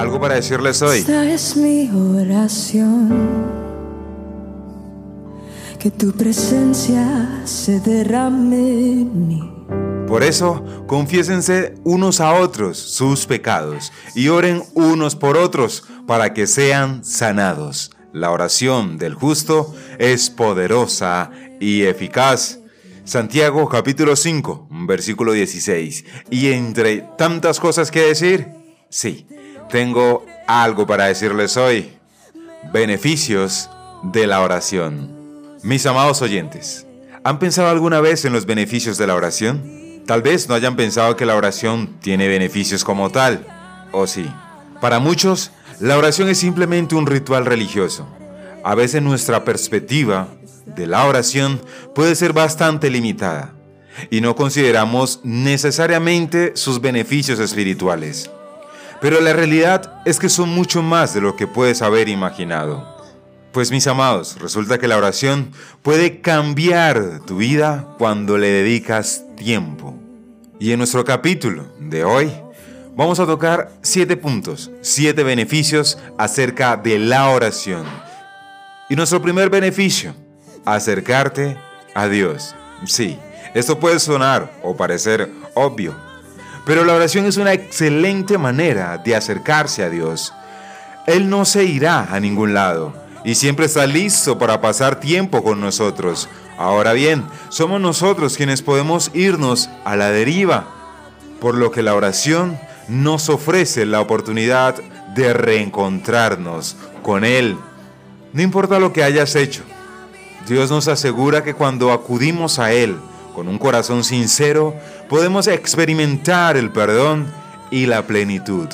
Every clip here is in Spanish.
algo para decirles hoy. Esta es mi oración. Que tu presencia se derrame en mí. Por eso, confiésense unos a otros sus pecados y oren unos por otros para que sean sanados. La oración del justo es poderosa y eficaz. Santiago capítulo 5, versículo 16. Y entre tantas cosas que decir, sí, tengo algo para decirles hoy. Beneficios de la oración. Mis amados oyentes, ¿han pensado alguna vez en los beneficios de la oración? Tal vez no hayan pensado que la oración tiene beneficios como tal, o sí. Para muchos, la oración es simplemente un ritual religioso. A veces nuestra perspectiva de la oración puede ser bastante limitada y no consideramos necesariamente sus beneficios espirituales. Pero la realidad es que son mucho más de lo que puedes haber imaginado. Pues mis amados, resulta que la oración puede cambiar tu vida cuando le dedicas tiempo. Y en nuestro capítulo de hoy vamos a tocar siete puntos, siete beneficios acerca de la oración. Y nuestro primer beneficio, acercarte a Dios. Sí, esto puede sonar o parecer obvio, pero la oración es una excelente manera de acercarse a Dios. Él no se irá a ningún lado y siempre está listo para pasar tiempo con nosotros. Ahora bien, somos nosotros quienes podemos irnos a la deriva, por lo que la oración nos ofrece la oportunidad de reencontrarnos con Él. No importa lo que hayas hecho, Dios nos asegura que cuando acudimos a Él con un corazón sincero, podemos experimentar el perdón y la plenitud.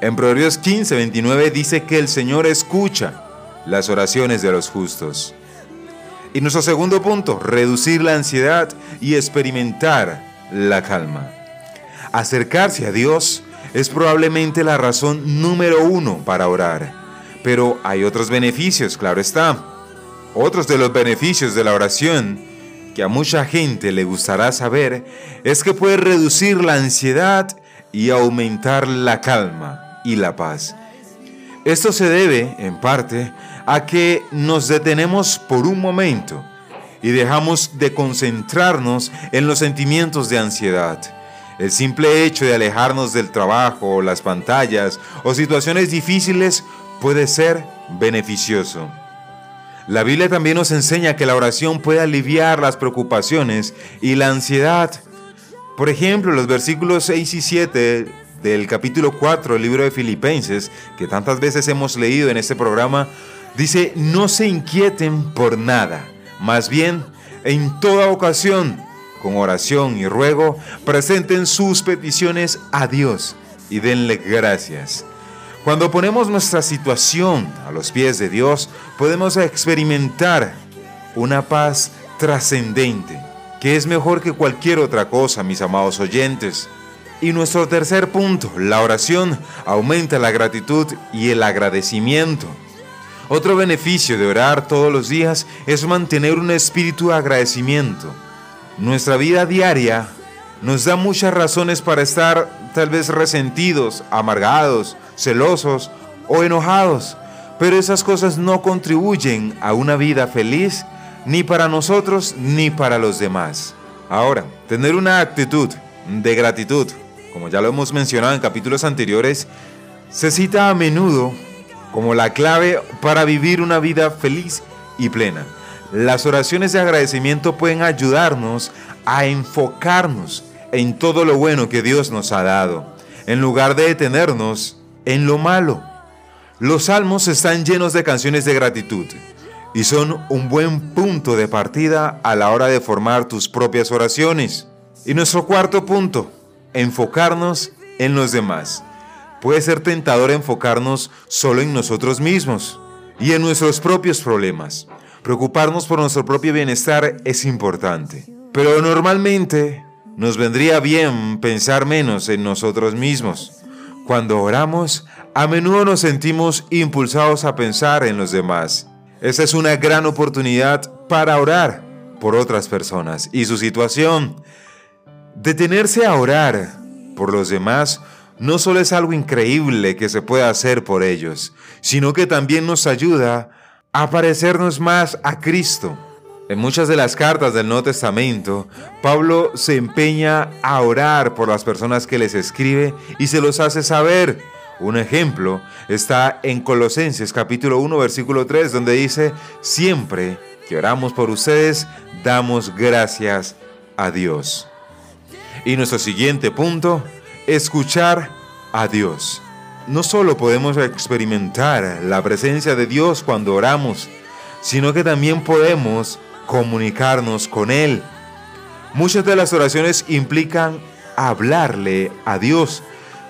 En Proverbios 15, 29 dice que el Señor escucha las oraciones de los justos. Y nuestro segundo punto, reducir la ansiedad y experimentar la calma. Acercarse a Dios es probablemente la razón número uno para orar, pero hay otros beneficios, claro está. Otros de los beneficios de la oración que a mucha gente le gustará saber es que puede reducir la ansiedad y aumentar la calma y la paz. Esto se debe, en parte, a que nos detenemos por un momento y dejamos de concentrarnos en los sentimientos de ansiedad. El simple hecho de alejarnos del trabajo, las pantallas o situaciones difíciles puede ser beneficioso. La Biblia también nos enseña que la oración puede aliviar las preocupaciones y la ansiedad. Por ejemplo, los versículos 6 y 7 del capítulo 4 del libro de Filipenses, que tantas veces hemos leído en este programa, dice, no se inquieten por nada, más bien, en toda ocasión, con oración y ruego, presenten sus peticiones a Dios y denle gracias. Cuando ponemos nuestra situación a los pies de Dios, podemos experimentar una paz trascendente, que es mejor que cualquier otra cosa, mis amados oyentes. Y nuestro tercer punto, la oración, aumenta la gratitud y el agradecimiento. Otro beneficio de orar todos los días es mantener un espíritu de agradecimiento. Nuestra vida diaria nos da muchas razones para estar tal vez resentidos, amargados, celosos o enojados, pero esas cosas no contribuyen a una vida feliz ni para nosotros ni para los demás. Ahora, tener una actitud de gratitud, como ya lo hemos mencionado en capítulos anteriores, se cita a menudo como la clave para vivir una vida feliz y plena. Las oraciones de agradecimiento pueden ayudarnos a enfocarnos en todo lo bueno que Dios nos ha dado, en lugar de detenernos en lo malo. Los salmos están llenos de canciones de gratitud y son un buen punto de partida a la hora de formar tus propias oraciones. Y nuestro cuarto punto, enfocarnos en los demás. Puede ser tentador enfocarnos solo en nosotros mismos y en nuestros propios problemas. Preocuparnos por nuestro propio bienestar es importante, pero normalmente nos vendría bien pensar menos en nosotros mismos. Cuando oramos, a menudo nos sentimos impulsados a pensar en los demás. Esa es una gran oportunidad para orar por otras personas y su situación. Detenerse a orar por los demás no solo es algo increíble que se pueda hacer por ellos, sino que también nos ayuda a parecernos más a Cristo. En muchas de las cartas del Nuevo Testamento, Pablo se empeña a orar por las personas que les escribe y se los hace saber. Un ejemplo está en Colosenses capítulo 1 versículo 3 donde dice, siempre que oramos por ustedes, damos gracias a Dios. Y nuestro siguiente punto, escuchar a Dios. No solo podemos experimentar la presencia de Dios cuando oramos, sino que también podemos comunicarnos con Él. Muchas de las oraciones implican hablarle a Dios,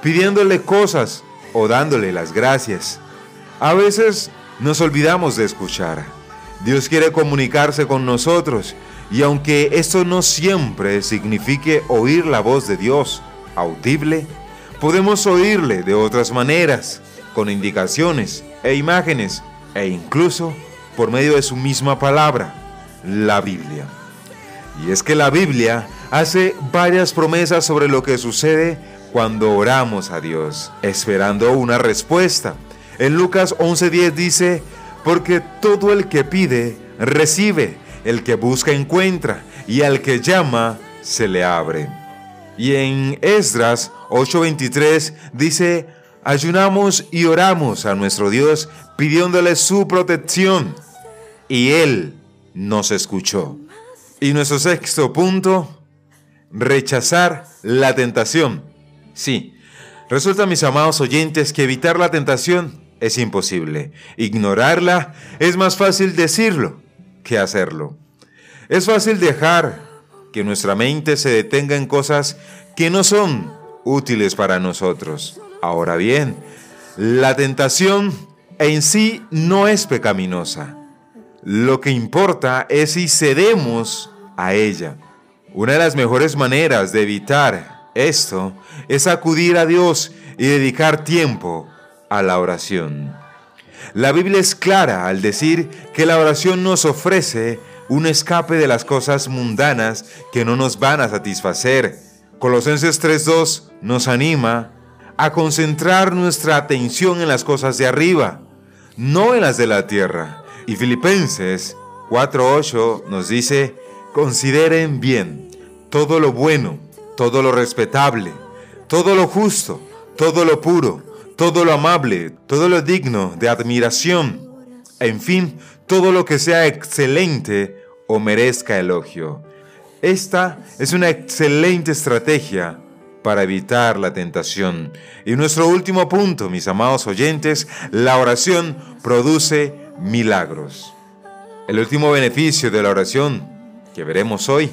pidiéndole cosas o dándole las gracias. A veces nos olvidamos de escuchar. Dios quiere comunicarse con nosotros y aunque esto no siempre signifique oír la voz de Dios audible, podemos oírle de otras maneras, con indicaciones e imágenes e incluso por medio de su misma palabra la Biblia. Y es que la Biblia hace varias promesas sobre lo que sucede cuando oramos a Dios, esperando una respuesta. En Lucas 11:10 dice, porque todo el que pide, recibe, el que busca, encuentra, y al que llama, se le abre. Y en Esdras 8:23 dice, ayunamos y oramos a nuestro Dios pidiéndole su protección, y Él nos escuchó. Y nuestro sexto punto, rechazar la tentación. Sí, resulta mis amados oyentes que evitar la tentación es imposible. Ignorarla es más fácil decirlo que hacerlo. Es fácil dejar que nuestra mente se detenga en cosas que no son útiles para nosotros. Ahora bien, la tentación en sí no es pecaminosa. Lo que importa es si cedemos a ella. Una de las mejores maneras de evitar esto es acudir a Dios y dedicar tiempo a la oración. La Biblia es clara al decir que la oración nos ofrece un escape de las cosas mundanas que no nos van a satisfacer. Colosenses 3.2 nos anima a concentrar nuestra atención en las cosas de arriba, no en las de la tierra. Y Filipenses 4.8 nos dice, consideren bien todo lo bueno, todo lo respetable, todo lo justo, todo lo puro, todo lo amable, todo lo digno de admiración, en fin, todo lo que sea excelente o merezca elogio. Esta es una excelente estrategia para evitar la tentación. Y nuestro último punto, mis amados oyentes, la oración produce milagros. El último beneficio de la oración que veremos hoy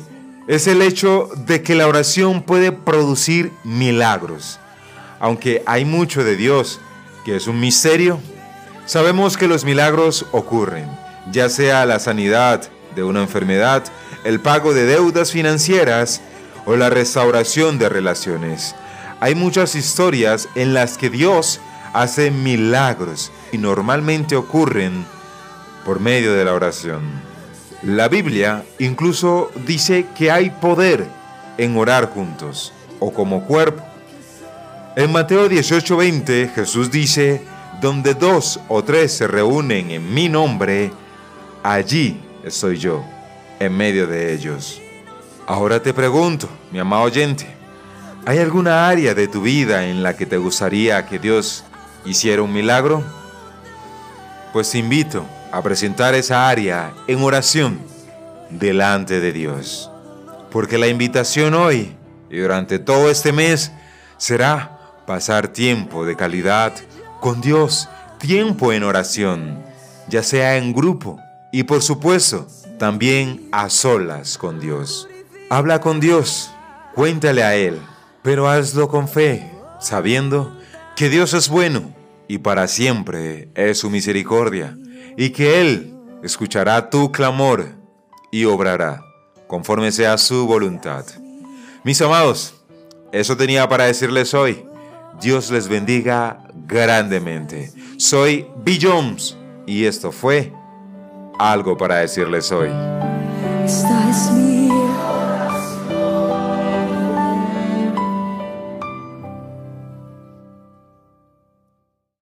es el hecho de que la oración puede producir milagros. Aunque hay mucho de Dios que es un misterio, sabemos que los milagros ocurren, ya sea la sanidad de una enfermedad, el pago de deudas financieras o la restauración de relaciones. Hay muchas historias en las que Dios hace milagros y normalmente ocurren por medio de la oración. La Biblia incluso dice que hay poder en orar juntos o como cuerpo. En Mateo 18:20 Jesús dice, donde dos o tres se reúnen en mi nombre, allí estoy yo, en medio de ellos. Ahora te pregunto, mi amado oyente, ¿hay alguna área de tu vida en la que te gustaría que Dios hiciera un milagro? Pues te invito a presentar esa área en oración delante de Dios. Porque la invitación hoy y durante todo este mes será pasar tiempo de calidad con Dios, tiempo en oración, ya sea en grupo y por supuesto también a solas con Dios. Habla con Dios, cuéntale a Él, pero hazlo con fe, sabiendo que Dios es bueno y para siempre es su misericordia y que Él escuchará tu clamor y obrará conforme sea su voluntad. Mis amados, eso tenía para decirles hoy. Dios les bendiga grandemente. Soy Bill Jones y esto fue algo para decirles hoy.